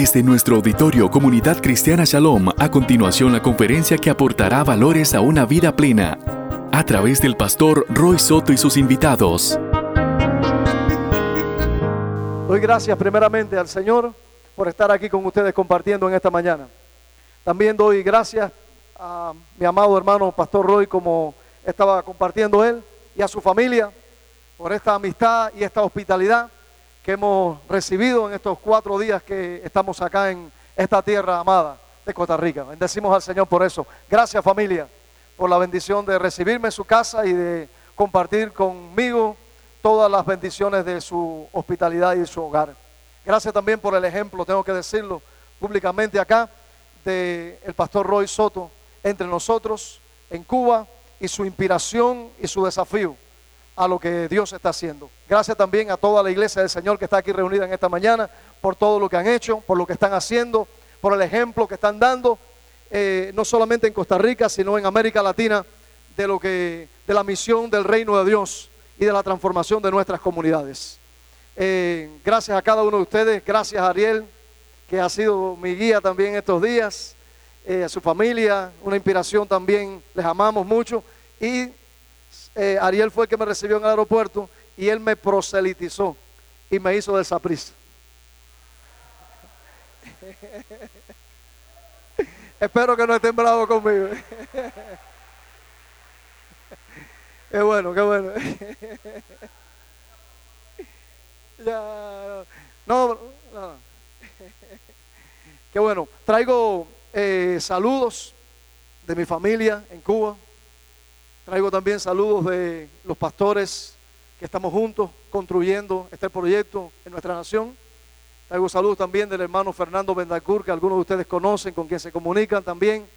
Desde nuestro auditorio Comunidad Cristiana Shalom, a continuación la conferencia que aportará valores a una vida plena, a través del pastor Roy Soto y sus invitados. Doy gracias primeramente al Señor por estar aquí con ustedes compartiendo en esta mañana. También doy gracias a mi amado hermano Pastor Roy, como estaba compartiendo él, y a su familia por esta amistad y esta hospitalidad que hemos recibido en estos cuatro días que estamos acá en esta tierra amada de Costa Rica. Bendecimos al Señor por eso. Gracias familia por la bendición de recibirme en su casa y de compartir conmigo todas las bendiciones de su hospitalidad y de su hogar. Gracias también por el ejemplo, tengo que decirlo públicamente acá, del el pastor Roy Soto entre nosotros en Cuba y su inspiración y su desafío a lo que Dios está haciendo. Gracias también a toda la iglesia del Señor que está aquí reunida en esta mañana, por todo lo que han hecho, por lo que están haciendo, por el ejemplo que están dando, eh, no solamente en Costa Rica, sino en América Latina, de lo que, de la misión del reino de Dios y de la transformación de nuestras comunidades. Eh, gracias a cada uno de ustedes, gracias a Ariel, que ha sido mi guía también estos días, eh, a su familia, una inspiración también, les amamos mucho y eh, Ariel fue el que me recibió en el aeropuerto y él me proselitizó y me hizo de esa prisa. Espero que no estén bravos conmigo. qué bueno, qué bueno. ya, no, no. Qué bueno. Traigo eh, saludos de mi familia en Cuba. Traigo también saludos de los pastores que estamos juntos construyendo este proyecto en nuestra nación. Traigo saludos también del hermano Fernando Bendacur, que algunos de ustedes conocen, con quien se comunican también.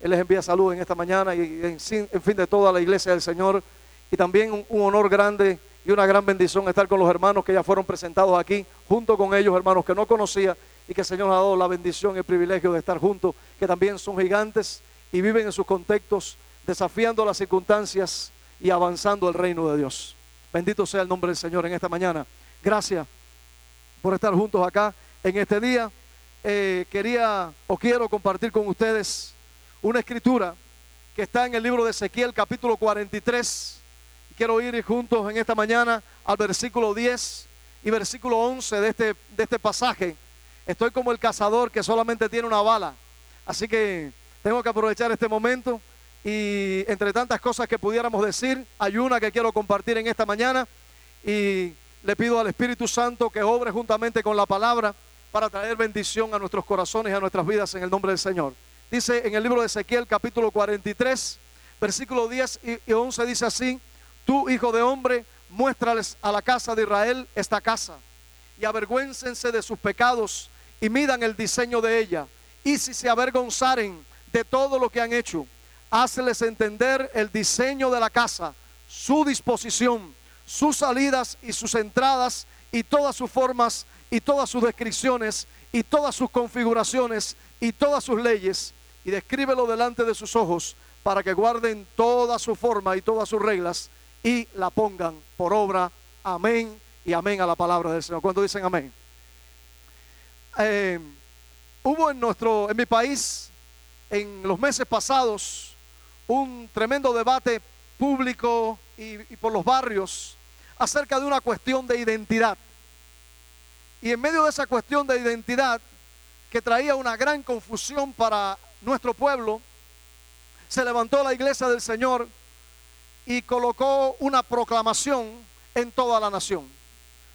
Él les envía saludos en esta mañana y en, fin de toda la iglesia del Señor. Y también un, honor grande y una gran bendición estar con los hermanos que ya fueron presentados aquí, junto con ellos, hermanos que no conocía y que el Señor ha dado la bendición y el privilegio de estar juntos, que también son gigantes y viven en sus contextos desafiando las circunstancias y avanzando el reino de Dios. Bendito sea el nombre del Señor en esta mañana. Gracias por estar juntos acá en este día. Eh, quería o quiero compartir con ustedes una escritura que está en el libro de Ezequiel capítulo 43. Quiero ir juntos en esta mañana al versículo 10 y versículo 11 de este, de este pasaje. Estoy como el cazador que solamente tiene una bala. Así que tengo que aprovechar este momento y entre tantas cosas que pudiéramos decir, hay una que quiero compartir en esta mañana y le pido al Espíritu Santo que obre juntamente con la palabra para traer bendición a nuestros corazones y a nuestras vidas en el nombre del Señor. Dice en el libro de Ezequiel capítulo 43, versículo 10 y 11 dice así, tú hijo de hombre, muéstrales a la casa de Israel esta casa y avergüéncense de sus pecados y midan el diseño de ella. Y si se avergonzaren de todo lo que han hecho, hazles entender el diseño de la casa, su disposición, sus salidas y sus entradas y todas sus formas y todas sus descripciones y todas sus configuraciones y todas sus leyes y descríbelo delante de sus ojos para que guarden toda su forma y todas sus reglas y la pongan por obra. Amén y amén a la palabra del Señor. Cuando dicen amén? Eh, hubo en nuestro, en mi país, en los meses pasados, un tremendo debate público y, por los barrios acerca de una cuestión de identidad. Y en medio de esa cuestión de identidad, que traía una gran confusión para nuestro pueblo, se levantó la iglesia del Señor y colocó una proclamación en toda la nación.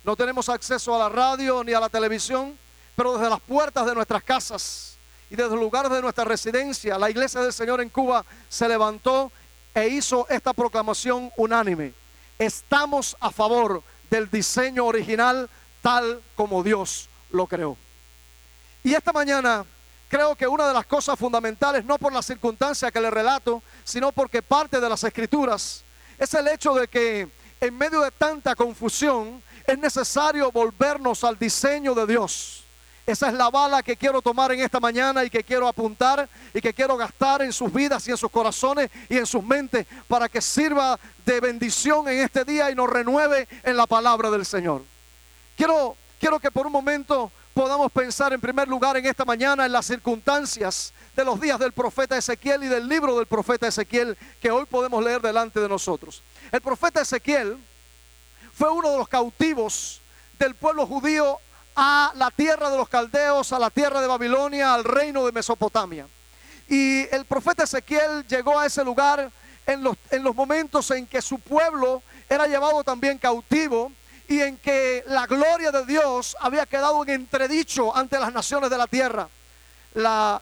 No tenemos acceso a la radio ni a la televisión, pero desde las puertas de nuestras casas y desde el lugar de nuestra residencia, la iglesia del Señor en Cuba se levantó e hizo esta proclamación unánime. Estamos a favor del diseño original tal como Dios lo creó. Y esta mañana creo que una de las cosas fundamentales, no por la circunstancia que le relato, sino porque parte de las escrituras, es el hecho de que en medio de tanta confusión es necesario volvernos al diseño de Dios. Esa es la bala que quiero tomar en esta mañana y que quiero apuntar y que quiero gastar en sus vidas y en sus corazones y en sus mentes para que sirva de bendición en este día y nos renueve en la palabra del Señor. Quiero, quiero que por un momento podamos pensar en primer lugar en esta mañana en las circunstancias de los días del profeta Ezequiel y del libro del profeta Ezequiel que hoy podemos leer delante de nosotros. El profeta Ezequiel fue uno de los cautivos del pueblo judío a la tierra de los caldeos, a la tierra de Babilonia, al reino de Mesopotamia. Y el profeta Ezequiel llegó a ese lugar en los, en los momentos en que su pueblo era llevado también cautivo y en que la gloria de Dios había quedado en entredicho ante las naciones de la tierra.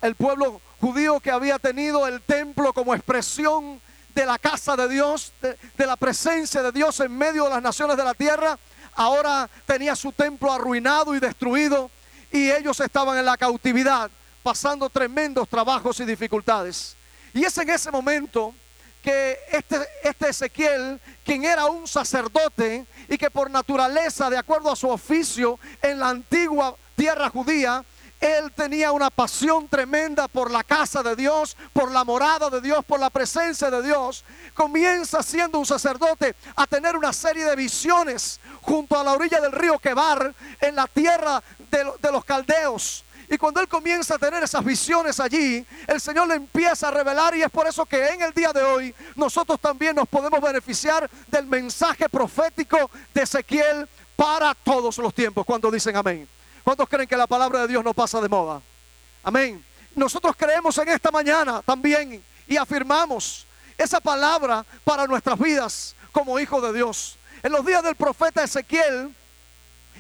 el pueblo judío que había tenido el templo como expresión de la casa de Dios, de la presencia de Dios en medio de las naciones de la tierra, ahora tenía su templo arruinado y destruido y ellos estaban en la cautividad, pasando tremendos trabajos y dificultades. Y es en ese momento que este, este Ezequiel, quien era un sacerdote y que por naturaleza, de acuerdo a su oficio en la antigua tierra judía, él tenía una pasión tremenda por la casa de Dios, por la morada de Dios, por la presencia de Dios. Comienza siendo un sacerdote a tener una serie de visiones junto a la orilla del río Quebar, en la tierra de, de los caldeos. Y cuando él comienza a tener esas visiones allí, el Señor le empieza a revelar y es por eso que en el día de hoy nosotros también nos podemos beneficiar del mensaje profético de Ezequiel para todos los tiempos. Cuando dicen amén. ¿Cuántos creen que la palabra de Dios no pasa de moda? Amén. Nosotros creemos en esta mañana también y afirmamos esa palabra para nuestras vidas como hijos de Dios. En los días del profeta Ezequiel,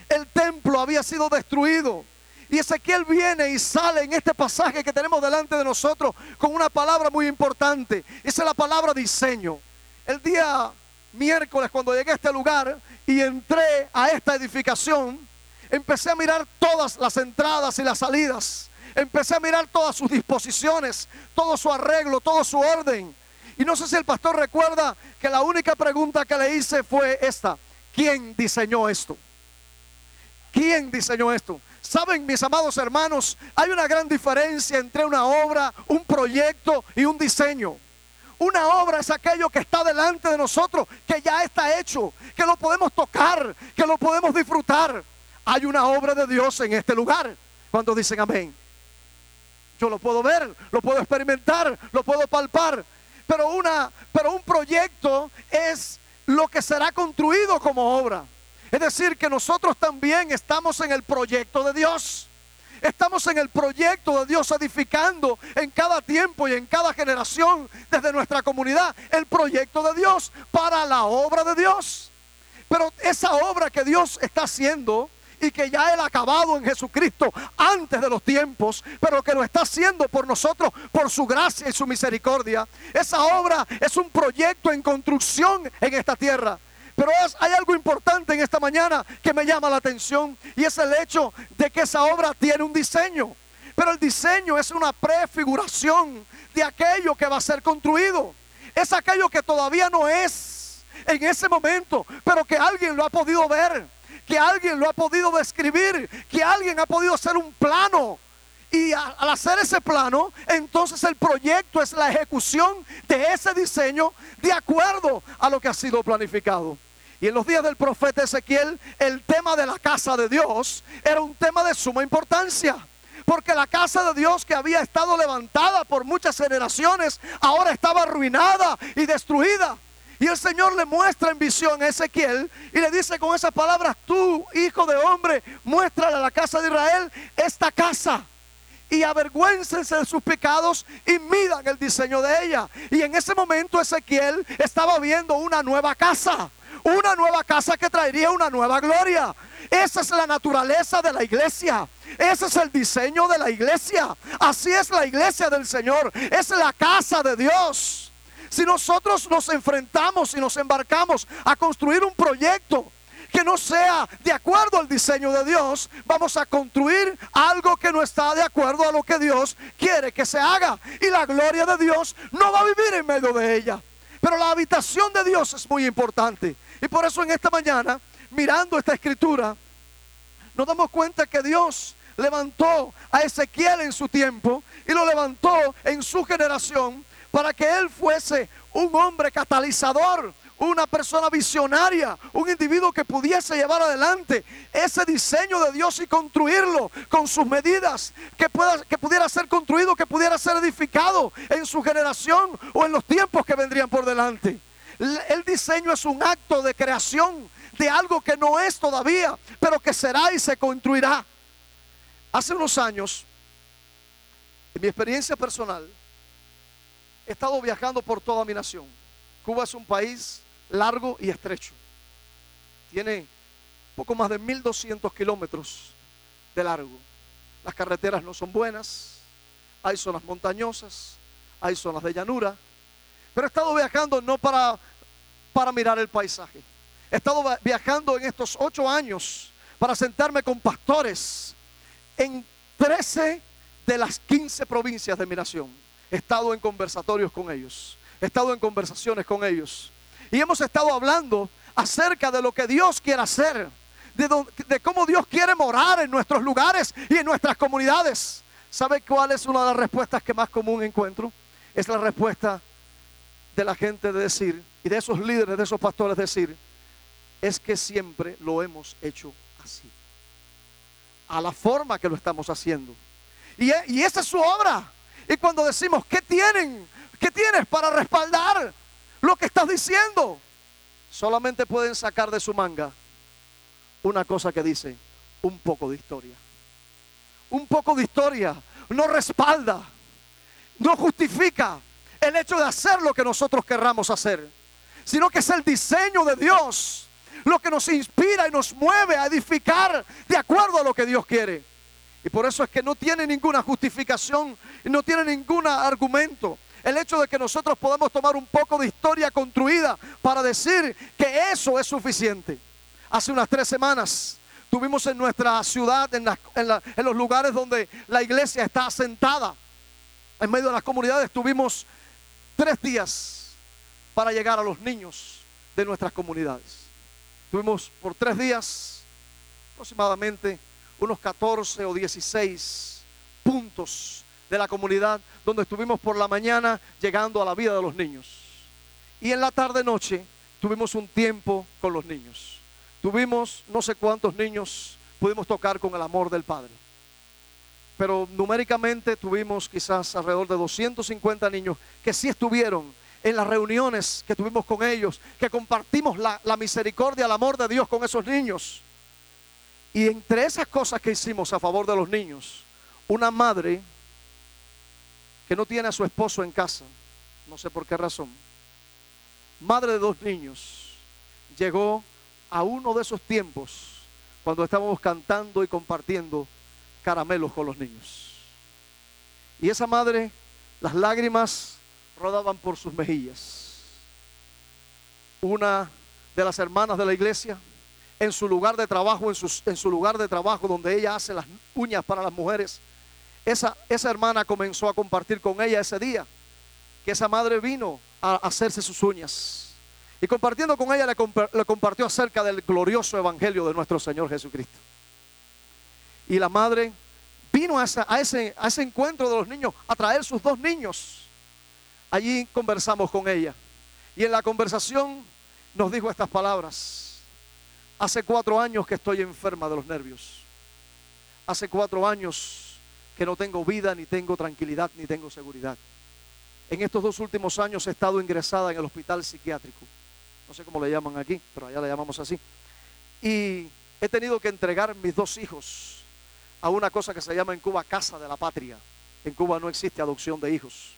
el templo había sido destruido. Y Ezequiel viene y sale en este pasaje que tenemos delante de nosotros con una palabra muy importante. Esa es la palabra diseño. El día miércoles cuando llegué a este lugar y entré a esta edificación, empecé a mirar todas las entradas y las salidas. Empecé a mirar todas sus disposiciones, todo su arreglo, todo su orden. Y no sé si el pastor recuerda que la única pregunta que le hice fue esta. ¿Quién diseñó esto? ¿Quién diseñó esto? Saben, mis amados hermanos, hay una gran diferencia entre una obra, un proyecto y un diseño. Una obra es aquello que está delante de nosotros, que ya está hecho, que lo podemos tocar, que lo podemos disfrutar. Hay una obra de Dios en este lugar. Cuando dicen amén. Yo lo puedo ver, lo puedo experimentar, lo puedo palpar. Pero, una, pero un proyecto es lo que será construido como obra. Es decir, que nosotros también estamos en el proyecto de Dios. Estamos en el proyecto de Dios edificando en cada tiempo y en cada generación desde nuestra comunidad el proyecto de Dios para la obra de Dios. Pero esa obra que Dios está haciendo y que ya Él ha acabado en Jesucristo antes de los tiempos, pero que lo está haciendo por nosotros, por su gracia y su misericordia. Esa obra es un proyecto en construcción en esta tierra. Pero hay algo importante en esta mañana que me llama la atención y es el hecho de que esa obra tiene un diseño. Pero el diseño es una prefiguración de aquello que va a ser construido. Es aquello que todavía no es en ese momento, pero que alguien lo ha podido ver, que alguien lo ha podido describir, que alguien ha podido hacer un plano. Y al hacer ese plano, entonces el proyecto es la ejecución de ese diseño de acuerdo a lo que ha sido planificado. Y en los días del profeta Ezequiel, el tema de la casa de Dios era un tema de suma importancia. Porque la casa de Dios que había estado levantada por muchas generaciones, ahora estaba arruinada y destruida. Y el Señor le muestra en visión a Ezequiel y le dice con esas palabras, tú, hijo de hombre, muéstrale a la casa de Israel esta casa y avergüéncense de sus pecados y midan el diseño de ella. Y en ese momento Ezequiel estaba viendo una nueva casa una nueva casa que traería una nueva gloria. Esa es la naturaleza de la iglesia. Ese es el diseño de la iglesia. Así es la iglesia del Señor. Es la casa de Dios. Si nosotros nos enfrentamos y nos embarcamos a construir un proyecto que no sea de acuerdo al diseño de Dios, vamos a construir algo que no está de acuerdo a lo que Dios quiere que se haga. Y la gloria de Dios no va a vivir en medio de ella. Pero la habitación de Dios es muy importante. Y por eso en esta mañana, mirando esta escritura, nos damos cuenta que Dios levantó a Ezequiel en su tiempo y lo levantó en su generación para que él fuese un hombre catalizador, una persona visionaria, un individuo que pudiese llevar adelante ese diseño de Dios y construirlo con sus medidas, que, pueda, que pudiera ser construido, que pudiera ser edificado en su generación o en los tiempos que vendrían por delante. El diseño es un acto de creación de algo que no es todavía, pero que será y se construirá. Hace unos años, en mi experiencia personal, he estado viajando por toda mi nación. Cuba es un país largo y estrecho. Tiene poco más de 1200 kilómetros de largo. Las carreteras no son buenas, hay zonas montañosas, hay zonas de llanura, pero he estado viajando no para, para mirar el paisaje. He estado viajando en estos ocho años para sentarme con pastores en 13 de las 15 provincias de mi nación. He estado en conversatorios con ellos, he estado en conversaciones con ellos. Y hemos estado hablando acerca de lo que Dios quiere hacer, de, cómo Dios quiere morar en nuestros lugares y en nuestras comunidades. ¿Sabe cuál es una de las respuestas que más común encuentro? Es la respuesta de la gente de decir, y de esos líderes, de esos pastores decir, es que siempre lo hemos hecho así. A la forma que lo estamos haciendo. Y esa es su obra. Y cuando decimos, ¿qué tienen? ¿Qué tienes para respaldar lo que estás diciendo? Solamente pueden sacar de su manga una cosa que dice, un poco de historia. Un poco de historia no respalda, no justifica el hecho de hacer lo que nosotros querramos hacer, sino que es el diseño de Dios lo que nos inspira y nos mueve a edificar de acuerdo a lo que Dios quiere. Y por eso es que no tiene ninguna justificación no tiene ningún argumento. El hecho de que nosotros podamos tomar un poco de historia construida para decir que eso es suficiente. Hace unas tres semanas tuvimos en nuestra ciudad, en, en los lugares donde la iglesia está asentada, en medio de las comunidades, tuvimos tres días para llegar a los niños de nuestras comunidades. Tuvimos por tres días aproximadamente unos 14 o 16 puntos de la comunidad donde estuvimos por la mañana llegando a la vida de los niños. Y en la tarde noche tuvimos un tiempo con los niños. Tuvimos no sé cuántos niños pudimos tocar con el amor del Padre. Pero numéricamente tuvimos quizás alrededor de 250 niños que sí estuvieron en las reuniones que tuvimos con ellos, que compartimos la, misericordia, el amor de Dios con esos niños. Y entre esas cosas que hicimos a favor de los niños, una madre que no tiene a su esposo en casa, no sé por qué razón, madre de dos niños, llegó a uno de esos tiempos cuando estábamos cantando y compartiendo caramelos con los niños. Y esa madre, las lágrimas rodaban por sus mejillas. Una de las hermanas de la iglesia, en su lugar de trabajo, en, su lugar de trabajo donde ella hace las uñas para las mujeres, esa, hermana comenzó a compartir con ella ese día, que esa madre vino a hacerse sus uñas. Y compartiendo con ella le, le compartió acerca del glorioso evangelio de nuestro Señor Jesucristo. Y la madre vino a, ese, a ese encuentro de los niños a traer sus dos niños. Allí conversamos con ella. Y en la conversación nos dijo estas palabras. Hace cuatro años que estoy enferma de los nervios. Hace cuatro años que no tengo vida, ni tengo tranquilidad, ni tengo seguridad. En estos dos últimos años he estado ingresada en el hospital psiquiátrico. No sé cómo le llaman aquí, pero allá le llamamos así. Y he tenido que entregar mis dos hijos a una cosa que se llama en Cuba Casa de la Patria. En Cuba no existe adopción de hijos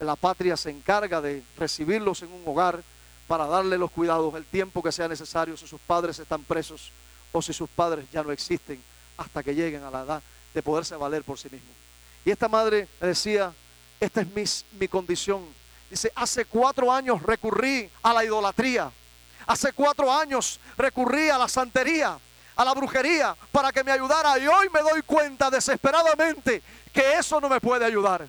la patria se encarga de recibirlos en un hogar para darle los cuidados el tiempo que sea necesario si sus padres están presos o si sus padres ya no existen hasta que lleguen a la edad de poderse valer por sí mismos. Y esta madre decía, esta es mi, mi condición. Dice, hace cuatro años recurrí a la idolatría. Hace cuatro años recurrí a la santería, a la brujería, para que me ayudara. Y hoy me doy cuenta desesperadamente que eso no me puede ayudar.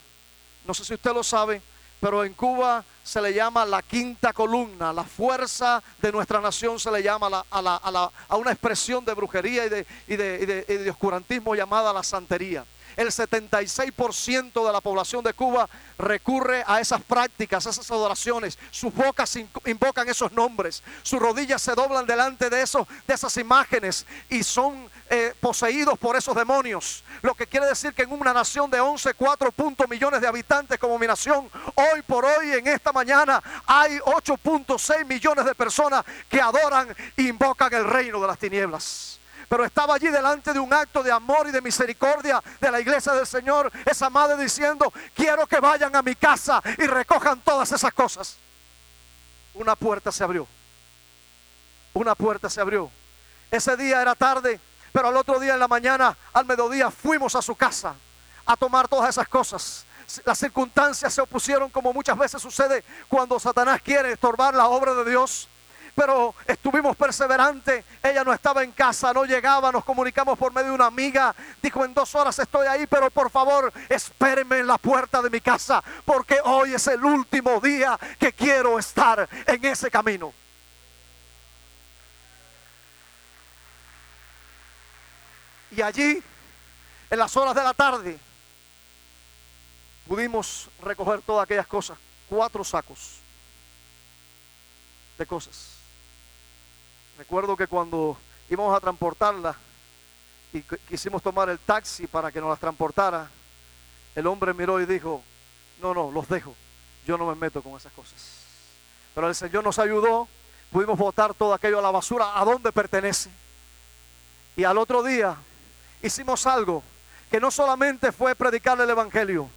No sé si usted lo sabe, pero en Cuba se le llama la quinta columna, la fuerza de nuestra nación se le llama a, una expresión de brujería y de, y de oscurantismo llamada la santería el 76% de la población de Cuba recurre a esas prácticas, a esas adoraciones. Sus bocas invocan esos nombres, sus rodillas se doblan delante de, eso, de esas imágenes y son eh, poseídos por esos demonios. Lo que quiere decir que en una nación de 11, 4 millones de habitantes como mi nación, hoy por hoy, en esta mañana, hay 8.6 millones de personas que adoran e invocan el reino de las tinieblas pero estaba allí delante de un acto de amor y de misericordia de la iglesia del Señor, esa madre diciendo, quiero que vayan a mi casa y recojan todas esas cosas. Una puerta se abrió, una puerta se abrió. Ese día era tarde, pero al otro día en la mañana, al mediodía, fuimos a su casa a tomar todas esas cosas. Las circunstancias se opusieron como muchas veces sucede cuando Satanás quiere estorbar la obra de Dios pero estuvimos perseverantes. Ella no estaba en casa, no llegaba, nos comunicamos por medio de una amiga. Dijo, en dos horas estoy ahí, pero por favor, espéreme en la puerta de mi casa, porque hoy es el último día que quiero estar en ese camino. Y allí, en las horas de la tarde, pudimos recoger todas aquellas cosas, cuatro sacos de cosas. Recuerdo que cuando íbamos a transportarla y quisimos tomar el taxi para que nos las transportara, el hombre miró y dijo, no, no, los dejo, yo no me meto con esas cosas. Pero el Señor nos ayudó, pudimos botar todo aquello a la basura, a donde pertenece. Y al otro día hicimos algo que no solamente fue predicar el Evangelio.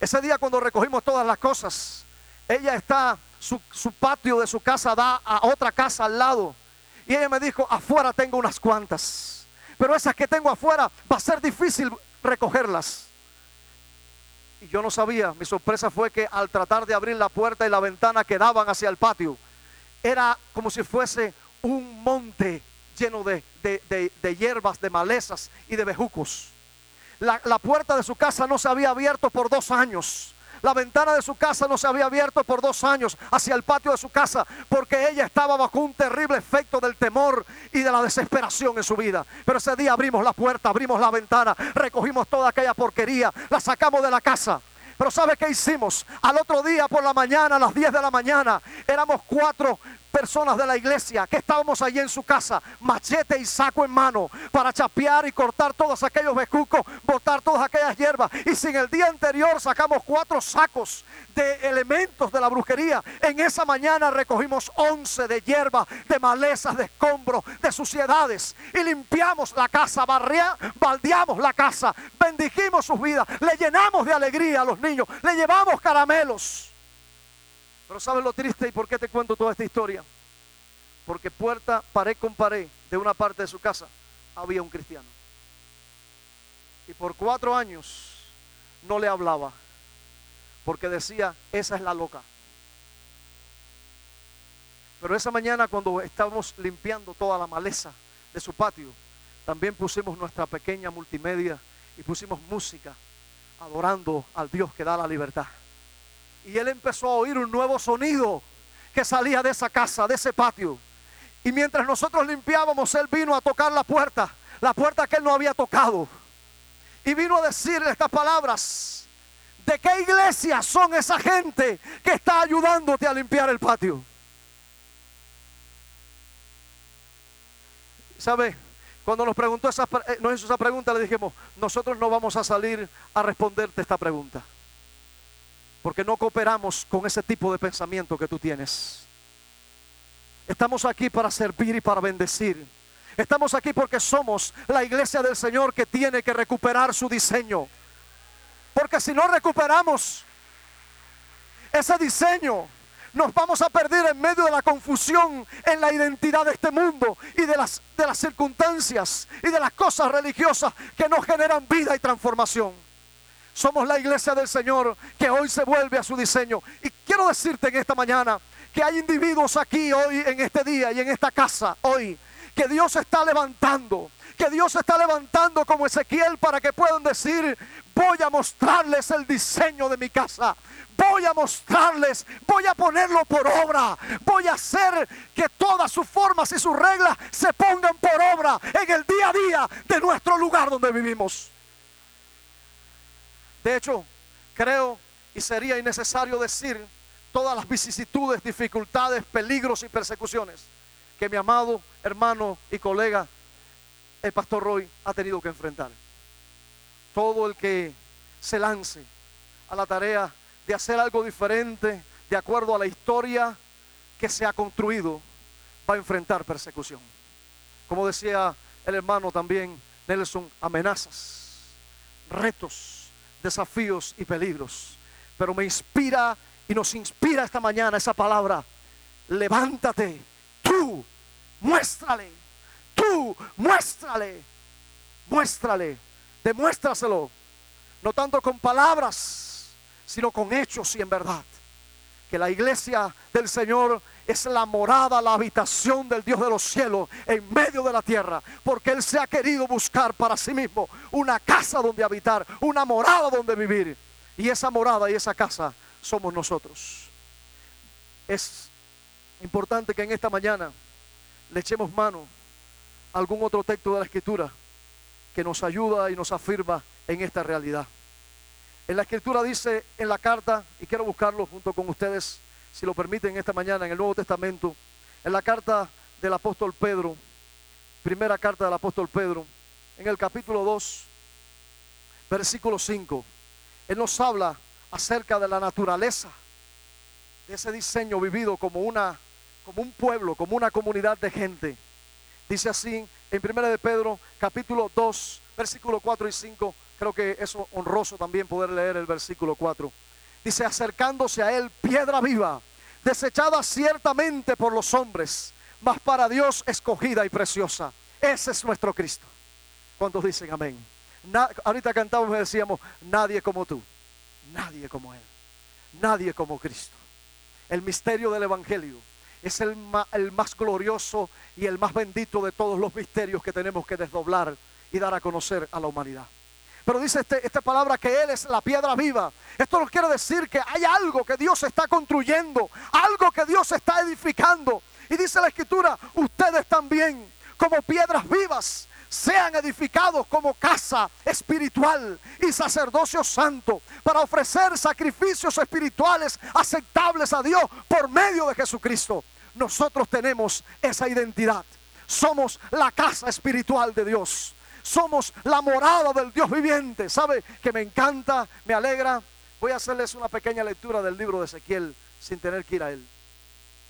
Ese día cuando recogimos todas las cosas, ella está, su, su patio de su casa da a otra casa al lado. Y ella me dijo, afuera tengo unas cuantas. Pero esas que tengo afuera va a ser difícil recogerlas. Y yo no sabía, mi sorpresa fue que al tratar de abrir la puerta y la ventana que daban hacia el patio, era como si fuese un monte lleno de, de, hierbas, de malezas y de bejucos. La, la puerta de su casa no se había abierto por dos años. La ventana de su casa no se había abierto por dos años hacia el patio de su casa porque ella estaba bajo un terrible efecto del temor y de la desesperación en su vida. Pero ese día abrimos la puerta, abrimos la ventana, recogimos toda aquella porquería, la sacamos de la casa. Pero ¿sabe qué hicimos? Al otro día por la mañana, a las 10 de la mañana, éramos cuatro personas de la iglesia que estábamos allí en su casa, machete y saco en mano, para chapear y cortar todos aquellos becucos, botar todas aquellas hierbas. Y si en el día anterior sacamos cuatro sacos de elementos de la brujería, en esa mañana recogimos once de hierba, de malezas, de escombros, de suciedades. Y limpiamos la casa, barría, baldeamos la casa, bendijimos sus vidas, le llenamos de alegría a los niños, le llevamos caramelos. Pero ¿sabes lo triste y por qué te cuento toda esta historia? Porque puerta, pared con pared de una parte de su casa había un cristiano. Y por cuatro años no le hablaba. Porque decía, esa es la loca. Pero esa mañana cuando estábamos limpiando toda la maleza de su patio, también pusimos nuestra pequeña multimedia y pusimos música adorando al Dios que da la libertad. Y él empezó a oír un nuevo sonido que salía de esa casa, de ese patio. Y mientras nosotros limpiábamos, él vino a tocar la puerta, la puerta que él no había tocado. Y vino a decirle estas palabras. ¿De qué iglesia son esa gente que está ayudándote a limpiar el patio? ¿Sabe? Cuando nos preguntó esa, eh, nos hizo esa pregunta, le dijimos, nosotros no vamos a salir a responderte esta pregunta porque no cooperamos con ese tipo de pensamiento que tú tienes. Estamos aquí para servir y para bendecir. Estamos aquí porque somos la iglesia del Señor que tiene que recuperar su diseño. Porque si no recuperamos ese diseño, nos vamos a perder en medio de la confusión en la identidad de este mundo y de las, circunstancias y de las cosas religiosas que nos generan vida y transformación. Somos la iglesia del Señor que hoy se vuelve a su diseño. Y quiero decirte en esta mañana que hay individuos aquí hoy, en este día y en esta casa, hoy, que Dios está levantando que Dios está levantando como Ezequiel para que puedan decir, voy a mostrarles el diseño de mi casa. Voy a mostrarles, voy a ponerlo por obra. Voy a hacer que todas sus formas y sus reglas se pongan por obra en el día a día de nuestro lugar donde vivimos. De hecho, creo y sería innecesario decir todas las vicisitudes, dificultades, peligros y persecuciones que mi amado hermano y colega, el pastor Roy, ha tenido que enfrentar. Todo el que se lance a la tarea de hacer algo diferente de acuerdo a la historia que se ha construido, va a enfrentar persecución. Como decía el hermano también Nelson, amenazas, retos, desafíos y peligros. Pero me inspira y nos inspira esta mañana esa palabra. Levántate, tú, muéstrale, tú, muéstrale, muéstrale, demuéstraselo. No tanto con palabras, sino con hechos y en verdad. Que la iglesia del Señor es la morada, la habitación del Dios de los cielos en medio de la tierra, porque Él se ha querido buscar para sí mismo una casa donde habitar, una morada donde vivir. Y esa morada y esa casa somos nosotros. Es importante que en esta mañana le echemos mano a algún otro texto de la Escritura que nos ayuda y nos afirma en esta realidad. En la Escritura dice en la carta, y quiero buscarlo junto con ustedes, si lo permiten, esta mañana en el Nuevo Testamento, en la carta del apóstol Pedro, primera carta del apóstol Pedro, en el capítulo 2, versículo 5, él nos habla acerca de la naturaleza de ese diseño vivido como una como un pueblo, como una comunidad de gente. Dice así en Primera de Pedro, capítulo 2, versículo 4 y 5. Creo que es honroso también poder leer el versículo 4. Dice, acercándose a él piedra viva, desechada ciertamente por los hombres, mas para Dios escogida y preciosa. Ese es nuestro Cristo. ¿Cuántos dicen amén? ahorita cantamos y decíamos, nadie como tú, nadie como Él, nadie como Cristo. El misterio del Evangelio es el, el más glorioso y el más bendito de todos los misterios que tenemos que desdoblar y dar a conocer a la humanidad. Pero dice este, esta palabra que Él es la piedra viva. Esto nos quiere decir que hay algo que Dios está construyendo, algo que Dios está edificando. Y dice la Escritura, ustedes también, como piedras vivas, sean edificados como casa espiritual y sacerdocio santo para ofrecer sacrificios espirituales aceptables a Dios por medio de Jesucristo. Nosotros tenemos esa identidad. Somos la casa espiritual de Dios somos la morada del Dios viviente. ¿Sabe que me encanta, me alegra? Voy a hacerles una pequeña lectura del libro de Ezequiel sin tener que ir a él.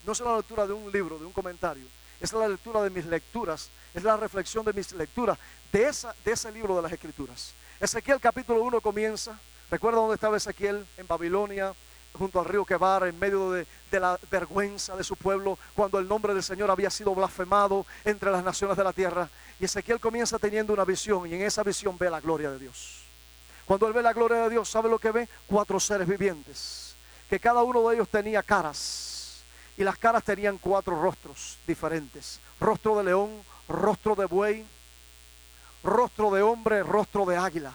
No es la lectura de un libro, de un comentario. Es la lectura de mis lecturas, es la reflexión de mis lecturas de, esa, de ese libro de las Escrituras. Ezequiel capítulo 1 comienza. ¿Recuerda dónde estaba Ezequiel? En Babilonia, junto al río Quebar, en medio de, la vergüenza de su pueblo, cuando el nombre del Señor había sido blasfemado entre las naciones de la tierra. Y Ezequiel comienza teniendo una visión y en esa visión ve la gloria de Dios. Cuando él ve la gloria de Dios, ¿sabe lo que ve? Cuatro seres vivientes, que cada uno de ellos tenía caras y las caras tenían cuatro rostros diferentes. Rostro de león, rostro de buey, rostro de hombre, rostro de águila.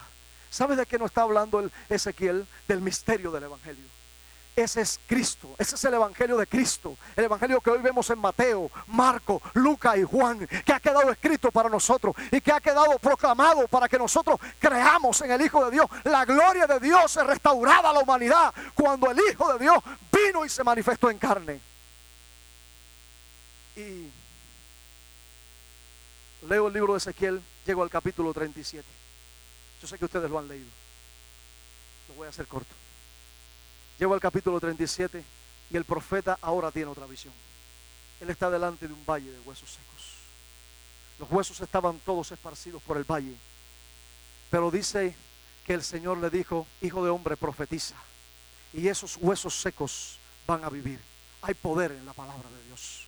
¿Sabe de qué nos está hablando el Ezequiel? Del misterio del Evangelio. Ese es Cristo, ese es el Evangelio de Cristo, el Evangelio que hoy vemos en Mateo, Marco, Lucas y Juan, que ha quedado escrito para nosotros y que ha quedado proclamado para que nosotros creamos en el Hijo de Dios. La gloria de Dios es restaurada a la humanidad cuando el Hijo de Dios vino y se manifestó en carne. Y leo el libro de Ezequiel, llego al capítulo 37. Yo sé que ustedes lo han leído. Lo voy a hacer corto. Llego al capítulo 37 y el profeta ahora tiene otra visión. Él está delante de un valle de huesos secos. Los huesos estaban todos esparcidos por el valle. Pero dice que el Señor le dijo, hijo de hombre, profetiza. Y esos huesos secos van a vivir. Hay poder en la palabra de Dios.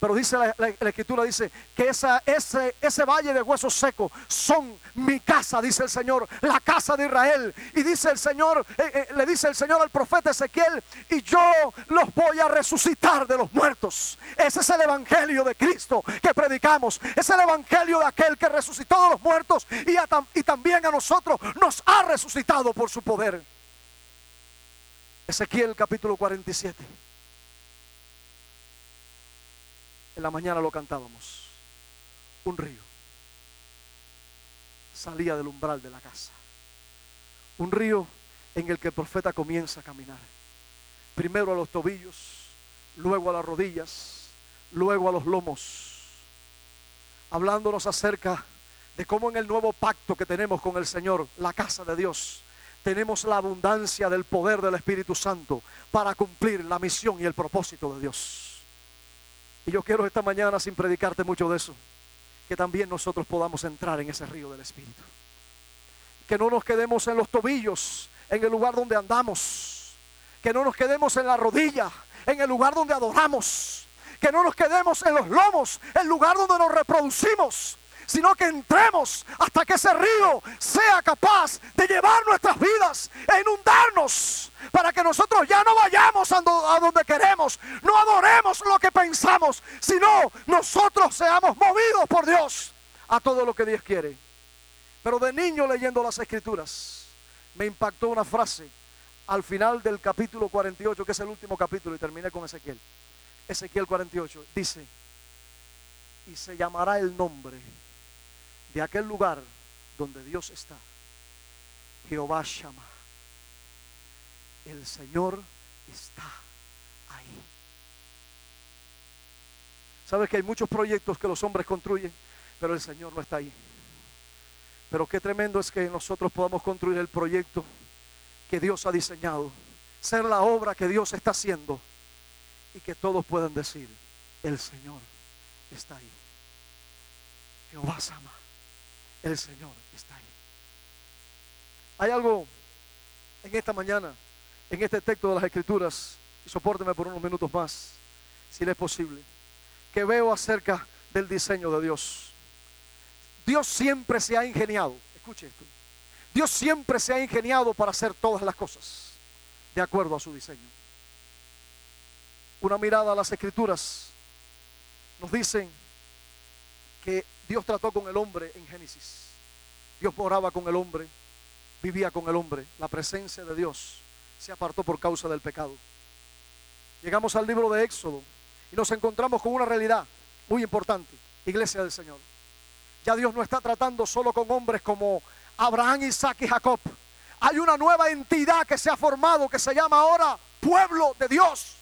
Pero dice la, escritura, dice que esa, ese, ese valle de huesos secos son mi casa, dice el Señor, la casa de Israel. Y dice el Señor, eh, eh, le dice el Señor al profeta Ezequiel, y yo los voy a resucitar de los muertos. Ese es el evangelio de Cristo que predicamos. Es el evangelio de aquel que resucitó de los muertos y, y también a nosotros nos ha resucitado por su poder. Ezequiel capítulo 47. En la mañana lo cantábamos. Un río salía del umbral de la casa. Un río en el que el profeta comienza a caminar. Primero a los tobillos, luego a las rodillas, luego a los lomos. Hablándonos acerca de cómo en el nuevo pacto que tenemos con el Señor, la casa de Dios, tenemos la abundancia del poder del Espíritu Santo para cumplir la misión y el propósito de Dios. Y yo quiero esta mañana, sin predicarte mucho de eso, que también nosotros podamos entrar en ese río del Espíritu. Que no nos quedemos en los tobillos, en el lugar donde andamos. Que no nos quedemos en la rodilla, en el lugar donde adoramos. Que no nos quedemos en los lomos, el lugar donde nos reproducimos sino que entremos hasta que ese río sea capaz de llevar nuestras vidas e inundarnos para que nosotros ya no vayamos a donde queremos, no adoremos lo que pensamos, sino nosotros seamos movidos por Dios a todo lo que Dios quiere. Pero de niño leyendo las escrituras, me impactó una frase al final del capítulo 48, que es el último capítulo, y terminé con Ezequiel. Ezequiel 48 dice, y se llamará el nombre de aquel lugar donde Dios está. Jehová llama. El Señor está ahí. Sabes que hay muchos proyectos que los hombres construyen, pero el Señor no está ahí. Pero qué tremendo es que nosotros podamos construir el proyecto que Dios ha diseñado, ser la obra que Dios está haciendo y que todos puedan decir, el Señor está ahí. Jehová ama el Señor está ahí. Hay algo en esta mañana, en este texto de las Escrituras, y sopórteme por unos minutos más, si le es posible, que veo acerca del diseño de Dios. Dios siempre se ha ingeniado, escuche esto, Dios siempre se ha ingeniado para hacer todas las cosas de acuerdo a su diseño. Una mirada a las escrituras nos dicen que Dios trató con el hombre en Génesis. Dios moraba con el hombre, vivía con el hombre. La presencia de Dios se apartó por causa del pecado. Llegamos al libro de Éxodo y nos encontramos con una realidad muy importante, iglesia del Señor. Ya Dios no está tratando solo con hombres como Abraham, Isaac y Jacob. Hay una nueva entidad que se ha formado que se llama ahora pueblo de Dios.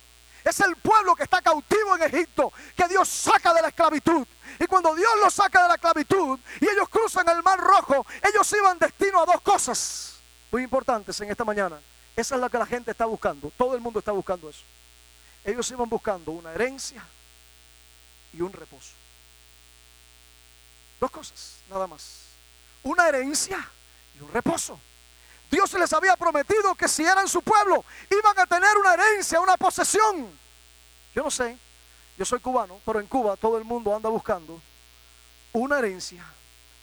Es el pueblo que está cautivo en Egipto, que Dios saca de la esclavitud. Y cuando Dios los saca de la esclavitud y ellos cruzan el mar rojo, ellos iban destino a dos cosas muy importantes en esta mañana. Esa es la que la gente está buscando. Todo el mundo está buscando eso. Ellos iban buscando una herencia y un reposo. Dos cosas, nada más. Una herencia y un reposo. Dios les había prometido que si eran su pueblo, iban a tener una herencia, una posesión. Yo no sé, yo soy cubano, pero en Cuba todo el mundo anda buscando una herencia,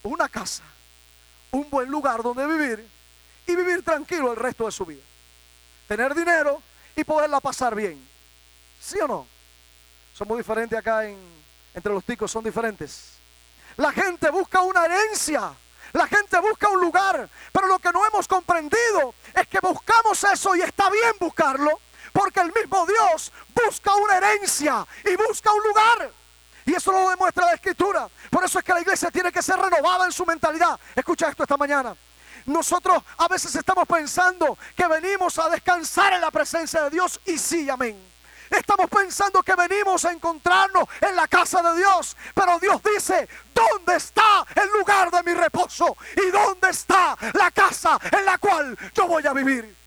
una casa, un buen lugar donde vivir y vivir tranquilo el resto de su vida. Tener dinero y poderla pasar bien. ¿Sí o no? Somos diferentes acá en, entre los ticos, son diferentes. La gente busca una herencia la gente busca un lugar, pero lo que no hemos comprendido es que buscamos eso y está bien buscarlo, porque el mismo Dios busca una herencia y busca un lugar. Y eso lo demuestra la escritura. Por eso es que la iglesia tiene que ser renovada en su mentalidad. Escucha esto esta mañana. Nosotros a veces estamos pensando que venimos a descansar en la presencia de Dios y sí, amén. Estamos pensando que venimos a encontrarnos en la casa de Dios. Pero Dios dice, ¿dónde está el lugar de mi reposo? ¿Y dónde está la casa en la cual yo voy a vivir?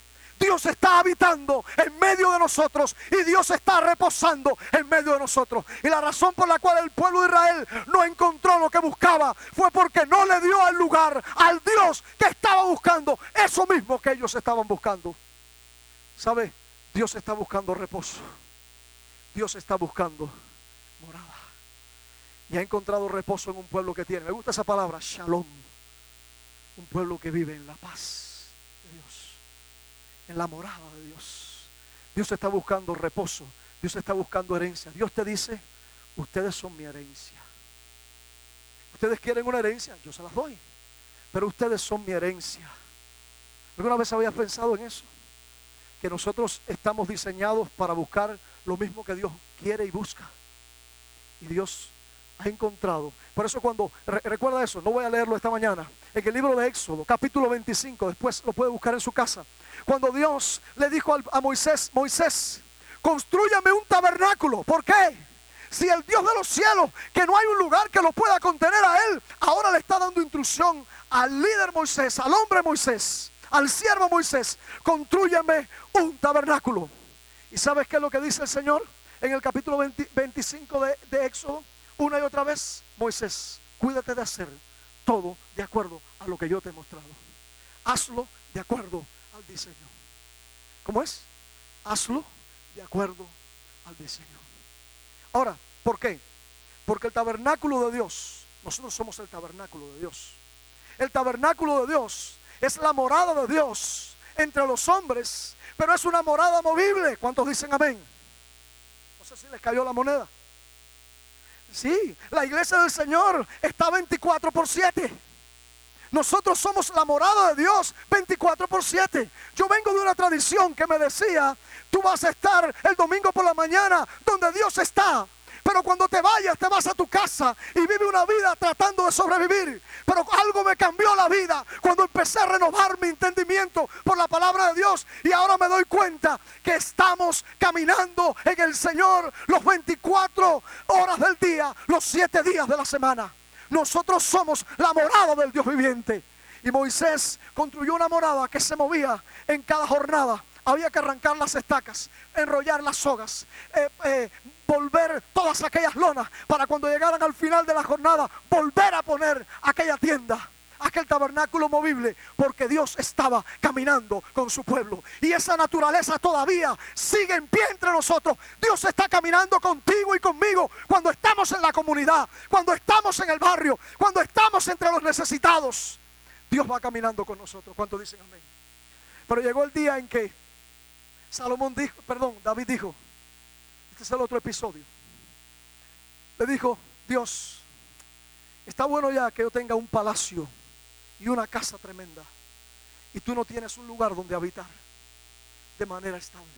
Dios está habitando en medio de nosotros y Dios está reposando en medio de nosotros. Y la razón por la cual el pueblo de Israel no encontró lo que buscaba fue porque no le dio el lugar al Dios que estaba buscando eso mismo que ellos estaban buscando. ¿Sabe? Dios está buscando reposo. Dios está buscando morada. Y ha encontrado reposo en un pueblo que tiene. Me gusta esa palabra, shalom. Un pueblo que vive en la paz de Dios. En la morada de Dios. Dios está buscando reposo. Dios está buscando herencia. Dios te dice, ustedes son mi herencia. Ustedes quieren una herencia, yo se las doy. Pero ustedes son mi herencia. ¿Alguna vez habías pensado en eso? Que nosotros estamos diseñados para buscar lo mismo que Dios quiere y busca. Y Dios ha encontrado. Por eso cuando, recuerda eso, no voy a leerlo esta mañana. En el libro de Éxodo, capítulo 25, después lo puede buscar en su casa. Cuando Dios le dijo a Moisés, Moisés, construyame un tabernáculo. ¿Por qué? Si el Dios de los cielos, que no hay un lugar que lo pueda contener a él, ahora le está dando instrucción al líder Moisés, al hombre Moisés, al siervo Moisés, construyame un tabernáculo. ¿Y sabes qué es lo que dice el Señor en el capítulo 25 de, de Éxodo? Una y otra vez, Moisés, cuídate de hacer todo de acuerdo a lo que yo te he mostrado. Hazlo de acuerdo al diseño. ¿Cómo es? Hazlo de acuerdo al diseño. Ahora, ¿por qué? Porque el tabernáculo de Dios, nosotros somos el tabernáculo de Dios. El tabernáculo de Dios es la morada de Dios entre los hombres, pero es una morada movible. ¿Cuántos dicen amén? No sé si les cayó la moneda. Sí, la iglesia del Señor está 24 por 7. Nosotros somos la morada de Dios 24 por 7. Yo vengo de una tradición que me decía, tú vas a estar el domingo por la mañana donde Dios está. Pero cuando te vayas, te vas a tu casa y vive una vida tratando de sobrevivir. Pero algo me cambió la vida cuando empecé a renovar mi entendimiento por la palabra de Dios. Y ahora me doy cuenta que estamos caminando en el Señor los 24 horas del día, los 7 días de la semana. Nosotros somos la morada del Dios viviente. Y Moisés construyó una morada que se movía en cada jornada. Había que arrancar las estacas, enrollar las sogas, eh, eh, volver todas aquellas lonas para cuando llegaran al final de la jornada, volver a poner aquella tienda aquel tabernáculo movible, porque Dios estaba caminando con su pueblo. Y esa naturaleza todavía sigue en pie entre nosotros. Dios está caminando contigo y conmigo cuando estamos en la comunidad, cuando estamos en el barrio, cuando estamos entre los necesitados. Dios va caminando con nosotros. ¿Cuánto dicen amén? Pero llegó el día en que Salomón dijo, perdón, David dijo, este es el otro episodio. Le dijo, Dios, está bueno ya que yo tenga un palacio y una casa tremenda. Y tú no tienes un lugar donde habitar de manera estable.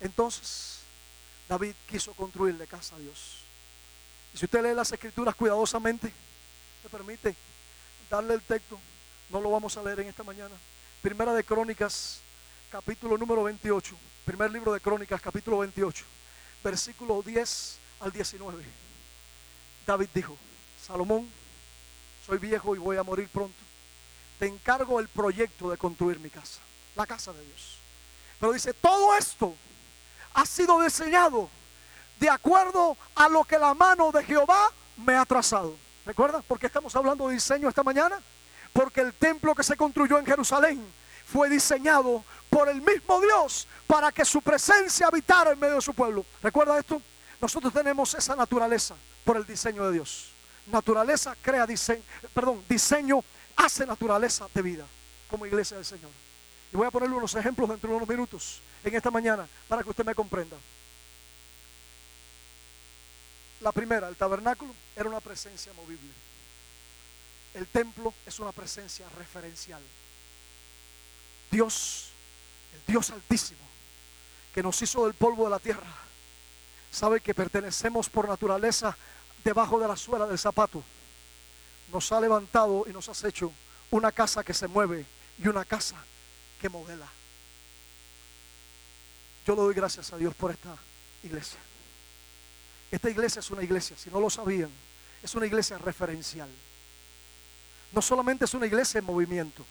Entonces, David quiso construirle casa a Dios. Y si usted lee las escrituras cuidadosamente, me permite darle el texto. No lo vamos a leer en esta mañana. Primera de Crónicas, capítulo número 28. Primer libro de Crónicas, capítulo 28. Versículo 10 al 19. David dijo, Salomón soy viejo y voy a morir pronto. Te encargo el proyecto de construir mi casa, la casa de Dios. Pero dice, todo esto ha sido diseñado de acuerdo a lo que la mano de Jehová me ha trazado. ¿Recuerdas? Porque estamos hablando de diseño esta mañana. Porque el templo que se construyó en Jerusalén fue diseñado por el mismo Dios para que su presencia habitara en medio de su pueblo. ¿Recuerda esto? Nosotros tenemos esa naturaleza por el diseño de Dios. Naturaleza crea diseño, perdón, diseño hace naturaleza de vida como iglesia del Señor. Y voy a ponerle unos ejemplos dentro de unos minutos en esta mañana para que usted me comprenda. La primera, el tabernáculo, era una presencia movible. El templo es una presencia referencial. Dios, el Dios altísimo, que nos hizo del polvo de la tierra, sabe que pertenecemos por naturaleza debajo de la suela del zapato, nos ha levantado y nos ha hecho una casa que se mueve y una casa que modela. Yo le doy gracias a Dios por esta iglesia. Esta iglesia es una iglesia, si no lo sabían, es una iglesia referencial. No solamente es una iglesia en movimiento,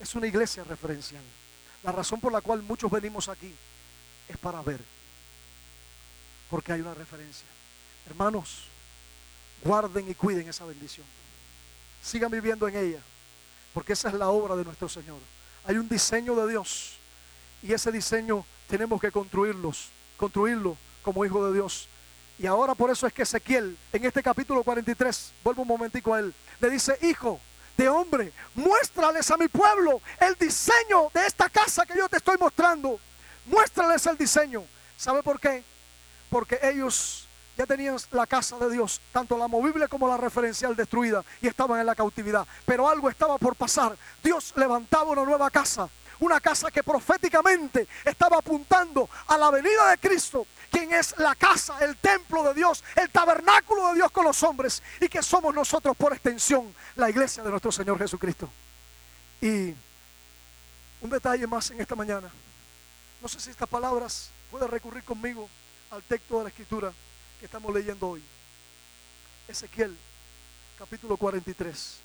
es una iglesia referencial. La razón por la cual muchos venimos aquí es para ver, porque hay una referencia. Hermanos, guarden y cuiden esa bendición. Sigan viviendo en ella, porque esa es la obra de nuestro Señor. Hay un diseño de Dios y ese diseño tenemos que construirlos, construirlo como hijo de Dios Y ahora por eso es que Ezequiel, en este capítulo 43, vuelvo un momentico a él, le dice, hijo de hombre, muéstrales a mi pueblo el diseño de esta casa que yo te estoy mostrando. Muéstrales el diseño. ¿Sabe por qué? Porque ellos ya tenían la casa de Dios, tanto la movible como la referencial destruida, y estaban en la cautividad. Pero algo estaba por pasar. Dios levantaba una nueva casa, una casa que proféticamente estaba apuntando a la venida de Cristo, quien es la casa, el templo de Dios, el tabernáculo de Dios con los hombres, y que somos nosotros por extensión la iglesia de nuestro Señor Jesucristo. Y un detalle más en esta mañana. No sé si estas palabras pueden recurrir conmigo al texto de la escritura que estamos leyendo hoy. Ezequiel, capítulo 43,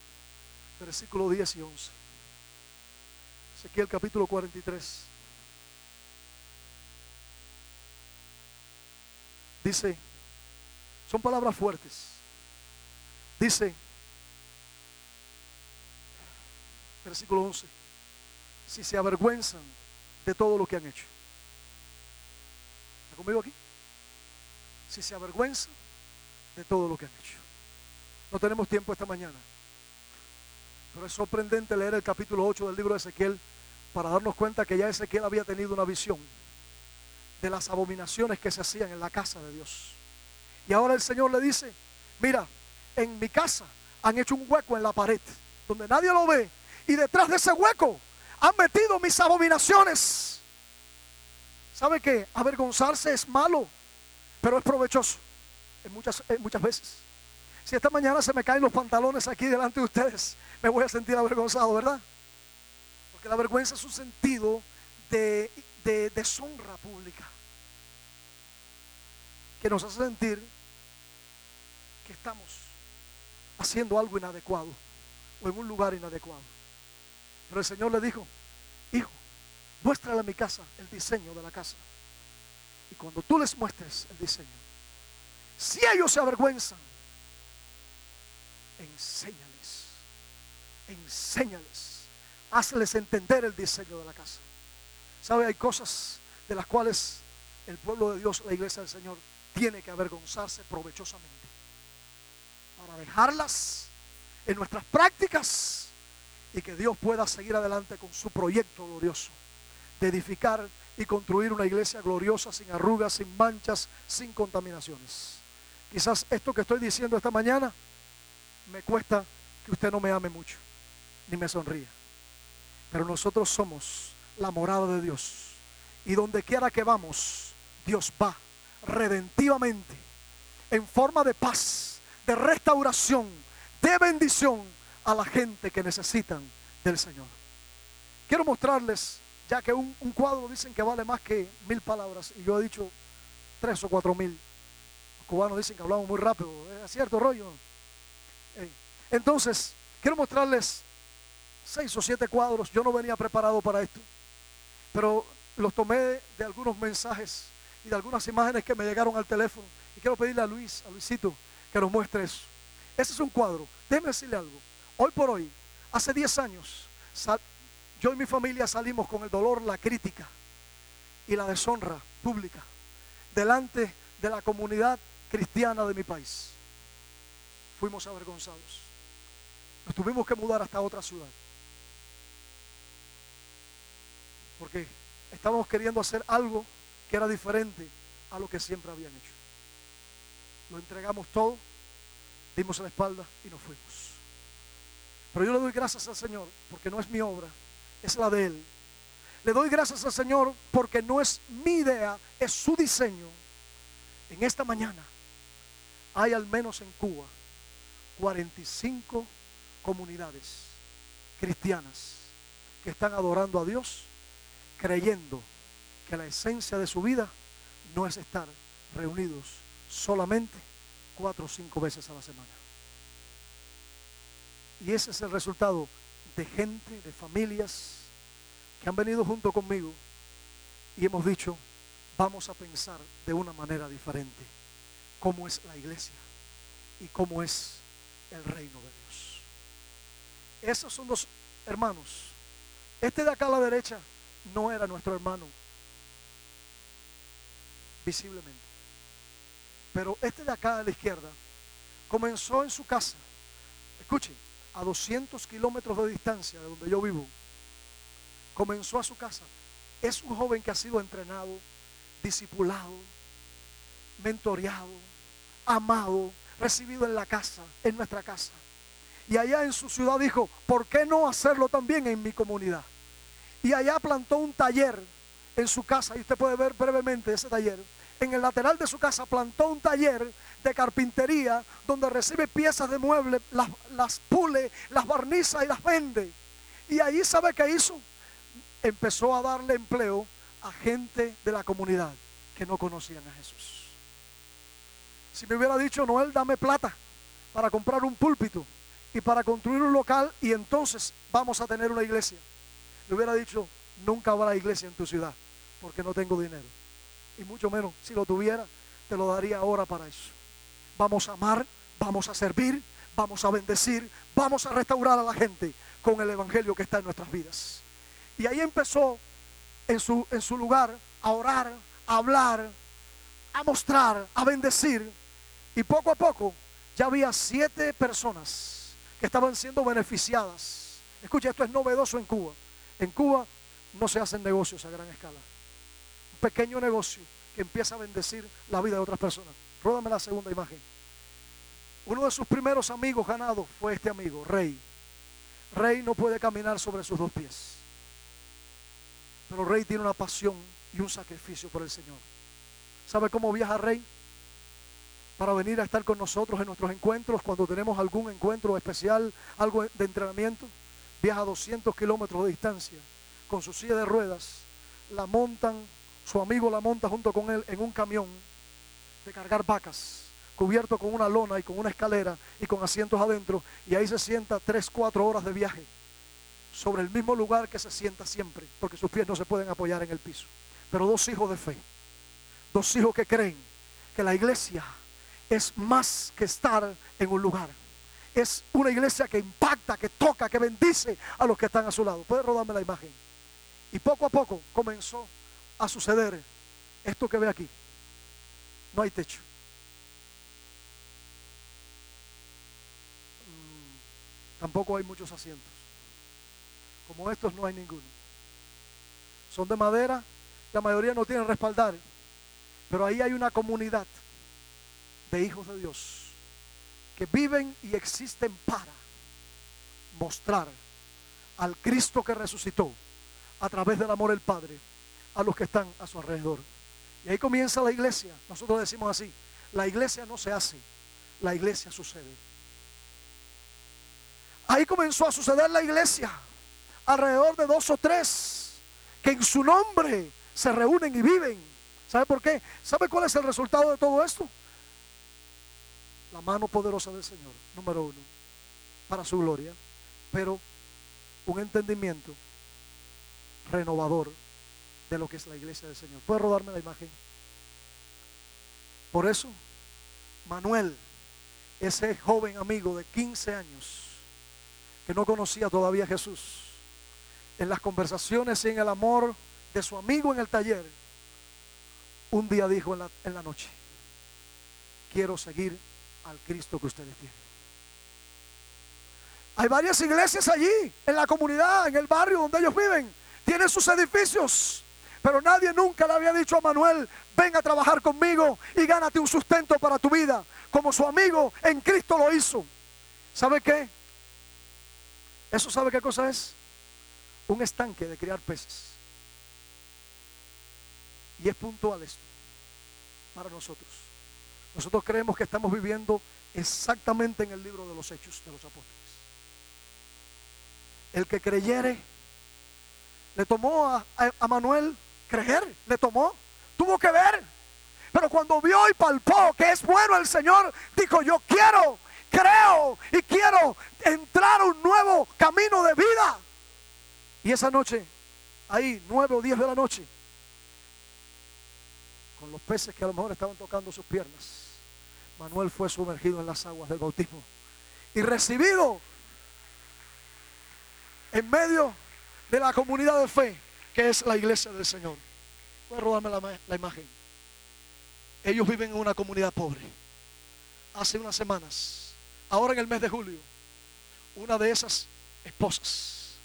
versículo 10 y 11. Ezequiel, capítulo 43. Dice, son palabras fuertes. Dice, versículo 11, si se avergüenzan de todo lo que han hecho. ¿Está conmigo aquí? si se avergüenza de todo lo que han hecho. No tenemos tiempo esta mañana, pero es sorprendente leer el capítulo 8 del libro de Ezequiel para darnos cuenta que ya Ezequiel había tenido una visión de las abominaciones que se hacían en la casa de Dios. Y ahora el Señor le dice, mira, en mi casa han hecho un hueco en la pared donde nadie lo ve y detrás de ese hueco han metido mis abominaciones. ¿Sabe qué? Avergonzarse es malo pero es provechoso en muchas, muchas veces. Si esta mañana se me caen los pantalones aquí delante de ustedes, me voy a sentir avergonzado, ¿verdad? Porque la vergüenza es un sentido de, de deshonra pública que nos hace sentir que estamos haciendo algo inadecuado o en un lugar inadecuado. Pero el Señor le dijo, hijo, muéstrale a mi casa el diseño de la casa. Y cuando tú les muestres el diseño, si ellos se avergüenzan, enséñales, enséñales, hazles entender el diseño de la casa. ¿Sabe? Hay cosas de las cuales el pueblo de Dios, la iglesia del Señor, tiene que avergonzarse provechosamente para dejarlas en nuestras prácticas y que Dios pueda seguir adelante con su proyecto glorioso de edificar y construir una iglesia gloriosa, sin arrugas, sin manchas, sin contaminaciones. Quizás esto que estoy diciendo esta mañana me cuesta que usted no me ame mucho, ni me sonría. Pero nosotros somos la morada de Dios. Y donde quiera que vamos, Dios va redentivamente, en forma de paz, de restauración, de bendición a la gente que necesitan del Señor. Quiero mostrarles ya que un, cuadro dicen que vale más que mil palabras y yo he dicho tres o cuatro mil. Los cubanos dicen que hablamos muy rápido, ¿es cierto rollo? Entonces, quiero mostrarles seis o siete cuadros, yo no venía preparado para esto, pero los tomé de algunos mensajes y de algunas imágenes que me llegaron al teléfono y quiero pedirle a Luis, a Luisito, que nos muestre eso. Ese es un cuadro, déjeme decirle algo, hoy por hoy, hace 10 años, yo y mi familia salimos con el dolor, la crítica y la deshonra pública delante de la comunidad cristiana de mi país. Fuimos avergonzados. Nos tuvimos que mudar hasta otra ciudad. Porque estábamos queriendo hacer algo que era diferente a lo que siempre habían hecho. Lo entregamos todo, dimos la espalda y nos fuimos. Pero yo le doy gracias al Señor porque no es mi obra, es la de Él. Le doy gracias al Señor porque no es mi idea, es su diseño. En esta mañana hay al menos en Cuba 45 comunidades cristianas que están adorando a Dios, creyendo que la esencia de su vida no es estar reunidos solamente cuatro o cinco veces a la semana. Y ese es el resultado de gente, de familias que han venido junto conmigo y hemos dicho, vamos a pensar de una manera diferente cómo es la iglesia y cómo es el reino de Dios. Esos son los hermanos. Este de acá a la derecha no era nuestro hermano, visiblemente. Pero este de acá a la izquierda comenzó en su casa, escuchen, a 200 kilómetros de distancia de donde yo vivo, comenzó a su casa. Es un joven que ha sido entrenado, discipulado, mentoreado, amado, recibido en la casa, en nuestra casa. Y allá en su ciudad dijo, ¿por qué no hacerlo también en mi comunidad? Y allá plantó un taller en su casa, y usted puede ver brevemente ese taller. En el lateral de su casa plantó un taller de carpintería donde recibe piezas de mueble, las, las pule, las barniza y las vende. Y allí sabe qué hizo. Empezó a darle empleo a gente de la comunidad que no conocían a Jesús. Si me hubiera dicho, Noel, dame plata para comprar un púlpito y para construir un local y entonces vamos a tener una iglesia. Le hubiera dicho, nunca habrá iglesia en tu ciudad porque no tengo dinero. Y mucho menos, si lo tuviera, te lo daría ahora para eso. Vamos a amar, vamos a servir, vamos a bendecir, vamos a restaurar a la gente con el Evangelio que está en nuestras vidas. Y ahí empezó en su, en su lugar a orar, a hablar, a mostrar, a bendecir. Y poco a poco ya había siete personas que estaban siendo beneficiadas. Escucha, esto es novedoso en Cuba. En Cuba no se hacen negocios a gran escala. Un pequeño negocio que empieza a bendecir la vida de otras personas. Ródame la segunda imagen. Uno de sus primeros amigos ganados fue este amigo, Rey. Rey no puede caminar sobre sus dos pies. Pero Rey tiene una pasión y un sacrificio por el Señor. ¿Sabe cómo viaja Rey? Para venir a estar con nosotros en nuestros encuentros, cuando tenemos algún encuentro especial, algo de entrenamiento. Viaja 200 kilómetros de distancia con su silla de ruedas. La montan, su amigo la monta junto con él en un camión de cargar vacas, cubierto con una lona y con una escalera y con asientos adentro. Y ahí se sienta 3, 4 horas de viaje sobre el mismo lugar que se sienta siempre, porque sus pies no se pueden apoyar en el piso. Pero dos hijos de fe, dos hijos que creen que la iglesia es más que estar en un lugar. Es una iglesia que impacta, que toca, que bendice a los que están a su lado. Puede rodarme la imagen. Y poco a poco comenzó a suceder esto que ve aquí. No hay techo. Mm, tampoco hay muchos asientos. Como estos no hay ninguno. Son de madera, la mayoría no tienen respaldar. Pero ahí hay una comunidad de hijos de Dios que viven y existen para mostrar al Cristo que resucitó a través del amor del Padre a los que están a su alrededor. Y ahí comienza la iglesia. Nosotros decimos así, la iglesia no se hace, la iglesia sucede. Ahí comenzó a suceder la iglesia, alrededor de dos o tres, que en su nombre se reúnen y viven. ¿Sabe por qué? ¿Sabe cuál es el resultado de todo esto? La mano poderosa del Señor, número uno, para su gloria, pero un entendimiento renovador de lo que es la iglesia del Señor. ¿Puede rodarme la imagen? Por eso, Manuel, ese joven amigo de 15 años, que no conocía todavía a Jesús, en las conversaciones y en el amor de su amigo en el taller, un día dijo en la, en la noche, quiero seguir al Cristo que ustedes tienen. Hay varias iglesias allí, en la comunidad, en el barrio donde ellos viven. Tienen sus edificios. Pero nadie nunca le había dicho a Manuel, ven a trabajar conmigo y gánate un sustento para tu vida, como su amigo en Cristo lo hizo. ¿Sabe qué? ¿Eso sabe qué cosa es? Un estanque de criar peces. Y es puntual esto para nosotros. Nosotros creemos que estamos viviendo exactamente en el libro de los hechos de los apóstoles. El que creyere, le tomó a, a, Manuel creer, le tomó, tuvo que ver. Pero cuando vio y palpó que es bueno el Señor, dijo, yo quiero, creo y quiero entrar a un nuevo camino de vida. Y esa noche, ahí, nueve o diez de la noche, con los peces que a lo mejor estaban tocando sus piernas, Manuel fue sumergido en las aguas del bautismo y recibido en medio de la comunidad de fe que es la iglesia del Señor. Voy a la, la imagen. Ellos viven en una comunidad pobre. Hace unas semanas, ahora en el mes de julio, una de esas esposas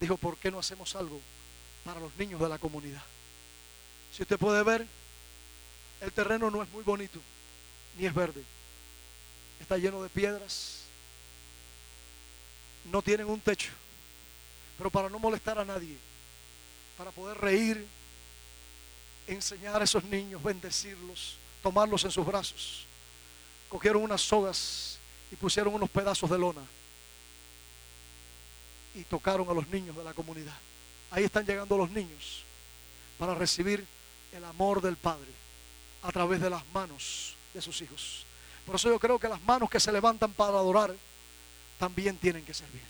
dijo, ¿por qué no hacemos algo para los niños de la comunidad? Si usted puede ver, el terreno no es muy bonito, ni es verde. Está lleno de piedras. No tienen un techo. Pero para no molestar a nadie, para poder reír, enseñar a esos niños, bendecirlos, tomarlos en sus brazos, cogieron unas sogas y pusieron unos pedazos de lona y tocaron a los niños de la comunidad. Ahí están llegando los niños para recibir el amor del Padre a través de las manos de sus hijos. Por eso yo creo que las manos que se levantan para adorar también tienen que servir.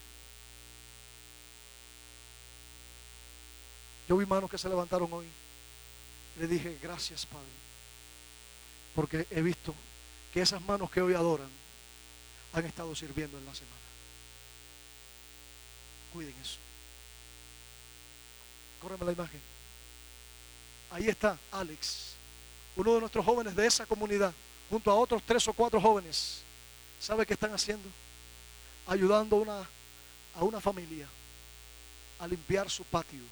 Yo vi manos que se levantaron hoy. Le dije, gracias Padre, porque he visto que esas manos que hoy adoran han estado sirviendo en la semana. Cuiden eso. Córreme la imagen. Ahí está Alex, uno de nuestros jóvenes de esa comunidad, junto a otros tres o cuatro jóvenes. ¿Sabe qué están haciendo? Ayudando a una, familia a limpiar su patio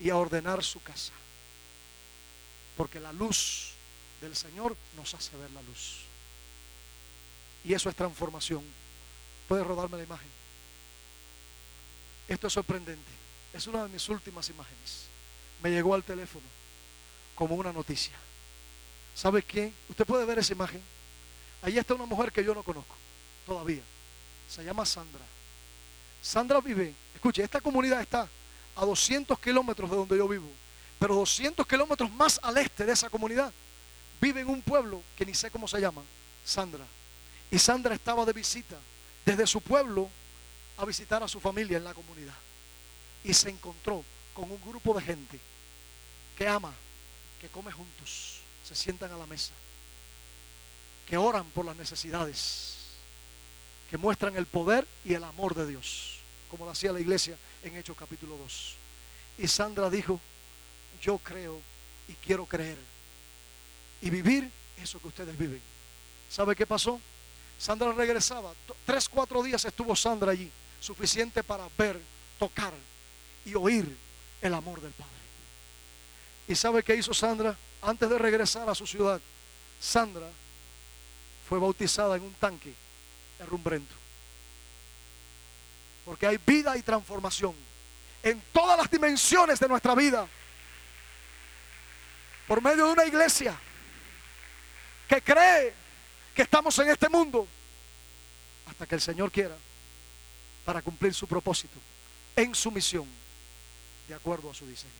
y a ordenar su casa. Porque la luz del Señor nos hace ver la luz. Y eso es transformación. Puede rodarme la imagen. Esto es sorprendente. Es una de mis últimas imágenes. Me llegó al teléfono como una noticia. ¿Sabe qué? Usted puede ver esa imagen. Ahí está una mujer que yo no conozco todavía. Se llama Sandra. Sandra vive, escuche, esta comunidad está a 200 kilómetros de donde yo vivo, pero 200 kilómetros más al este de esa comunidad vive en un pueblo que ni sé cómo se llama, Sandra. Y Sandra estaba de visita desde su pueblo a visitar a su familia en la comunidad. Y se encontró con un grupo de gente que ama, que come juntos, se sientan a la mesa, que oran por las necesidades, que muestran el poder y el amor de Dios, como lo hacía la iglesia en Hechos capítulo 2. Y Sandra dijo, yo creo y quiero creer y vivir eso que ustedes viven. ¿Sabe qué pasó? Sandra regresaba. Tres, cuatro días estuvo Sandra allí, suficiente para ver, tocar y oír el amor del Padre. ¿Y sabe qué hizo Sandra? Antes de regresar a su ciudad, Sandra fue bautizada en un tanque de rumbrento. Porque hay vida y transformación en todas las dimensiones de nuestra vida. Por medio de una iglesia que cree que estamos en este mundo hasta que el Señor quiera para cumplir su propósito en su misión de acuerdo a su diseño.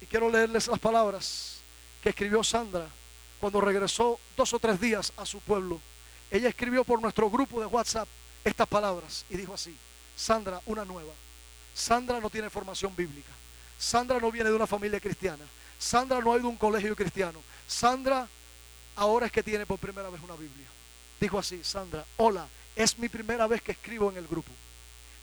Y quiero leerles las palabras que escribió Sandra cuando regresó dos o tres días a su pueblo. Ella escribió por nuestro grupo de WhatsApp estas palabras y dijo así, Sandra, una nueva. Sandra no tiene formación bíblica. Sandra no viene de una familia cristiana. Sandra no ha ido a un colegio cristiano. Sandra ahora es que tiene por primera vez una Biblia. Dijo así, Sandra, hola, es mi primera vez que escribo en el grupo.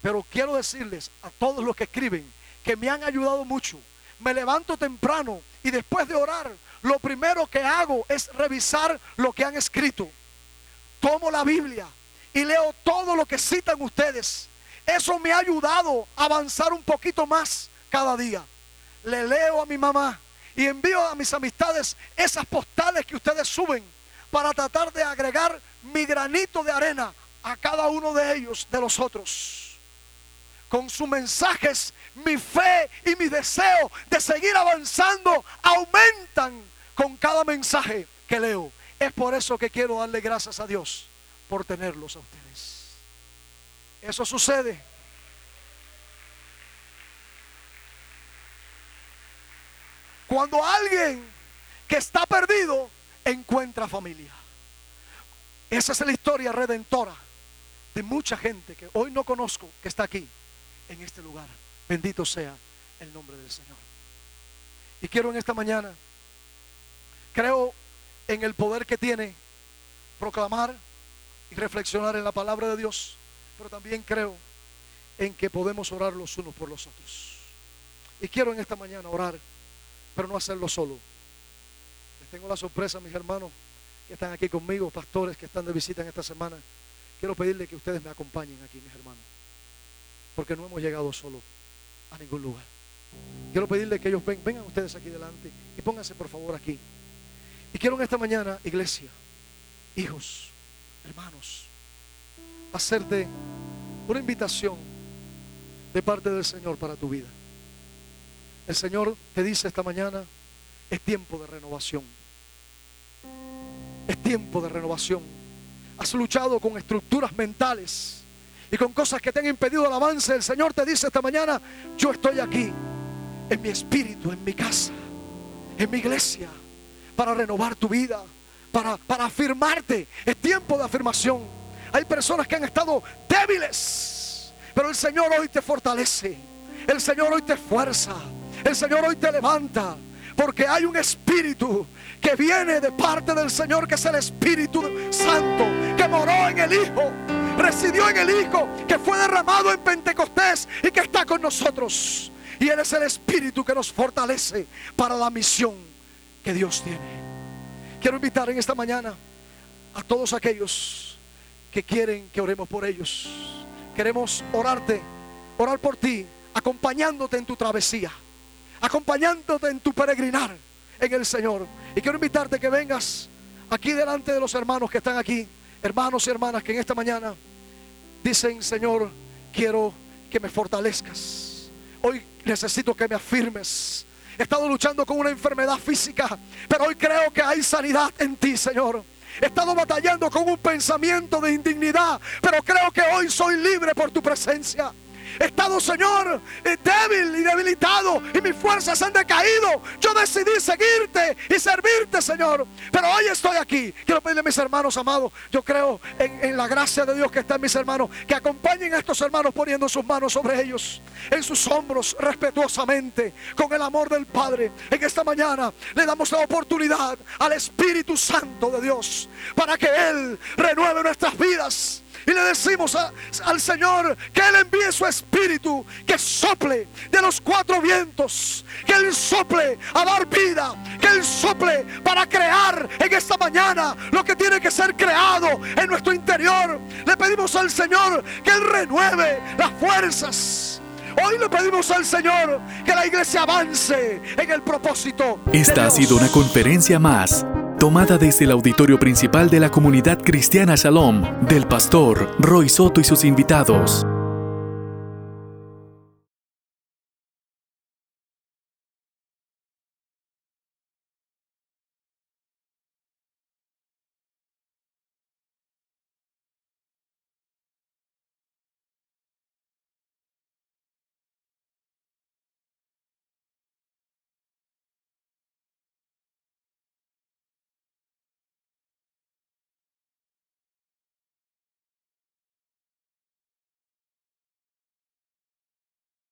Pero quiero decirles a todos los que escriben que me han ayudado mucho. Me levanto temprano y después de orar, lo primero que hago es revisar lo que han escrito. Tomo la Biblia y leo todo lo que citan ustedes. Eso me ha ayudado a avanzar un poquito más cada día. Le leo a mi mamá y envío a mis amistades esas postales que ustedes suben para tratar de agregar mi granito de arena a cada uno de ellos, de los otros. Con sus mensajes, mi fe y mi deseo de seguir avanzando aumentan con cada mensaje que leo. Es por eso que quiero darle gracias a Dios por tenerlos a ustedes. Eso sucede Cuando alguien que está perdido encuentra familia. Esa es la historia redentora de mucha gente que hoy no conozco que está aquí en este lugar. Bendito sea el nombre del Señor. Y quiero en esta mañana, creo en el poder que tiene proclamar y reflexionar en la palabra de Dios, pero también creo en que podemos orar los unos por los otros. Y quiero en esta mañana orar pero no hacerlo solo. Les tengo la sorpresa, mis hermanos que están aquí conmigo, pastores que están de visita en esta semana. Quiero pedirle que ustedes me acompañen aquí, mis hermanos, porque no hemos llegado solo a ningún lugar. Quiero pedirle que ellos vengan ustedes aquí delante y pónganse por favor aquí. Y quiero en esta mañana, iglesia, hijos, hermanos, hacerte una invitación de parte del Señor para tu vida. El Señor te dice esta mañana, es tiempo de renovación. Es tiempo de renovación. Has luchado con estructuras mentales y con cosas que te han impedido el avance. El Señor te dice esta mañana, yo estoy aquí, en mi espíritu, en mi casa, en mi iglesia, para renovar tu vida, para, para afirmarte. Es tiempo de afirmación. Hay personas que han estado débiles, pero el Señor hoy te fortalece. El Señor hoy te fuerza. El Señor hoy te levanta. Porque hay un espíritu que viene de parte del Señor, que es el Espíritu Santo, que moró en el Hijo, residió en el Hijo, que fue derramado en Pentecostés y que está con nosotros. Y Él es el Espíritu que nos fortalece para la misión que Dios tiene. Quiero invitar en esta mañana a todos aquellos que quieren que oremos por ellos. Queremos orarte, orar por ti, acompañándote en tu travesía acompañándote en tu peregrinar en el Señor. Y quiero invitarte que vengas aquí delante de los hermanos que están aquí, hermanos y hermanas que en esta mañana dicen, Señor, quiero que me fortalezcas. Hoy necesito que me afirmes. He estado luchando con una enfermedad física, pero hoy creo que hay sanidad en ti, Señor. He estado batallando con un pensamiento de indignidad, pero creo que hoy soy libre por tu presencia. He estado, Señor, eh, débil y debilitado y mis fuerzas han decaído. Yo decidí seguirte y servirte, Señor. Pero hoy estoy aquí. Quiero pedirle a mis hermanos amados, yo creo en, la gracia de Dios que está en mis hermanos, que acompañen a estos hermanos poniendo sus manos sobre ellos, en sus hombros, respetuosamente, con el amor del Padre. En esta mañana le damos la oportunidad al Espíritu Santo de Dios para que Él renueve nuestras vidas y le decimos al Señor que Él envíe su espíritu, que sople de los cuatro vientos, que Él sople a dar vida, que Él sople para crear en esta mañana lo que tiene que ser creado en nuestro interior. Le pedimos al Señor que Él renueve las fuerzas. Hoy le pedimos al Señor que la iglesia avance en el propósito. Esta ha sido una conferencia más tomada desde el auditorio principal de la comunidad cristiana Shalom del pastor Roy Soto y sus invitados.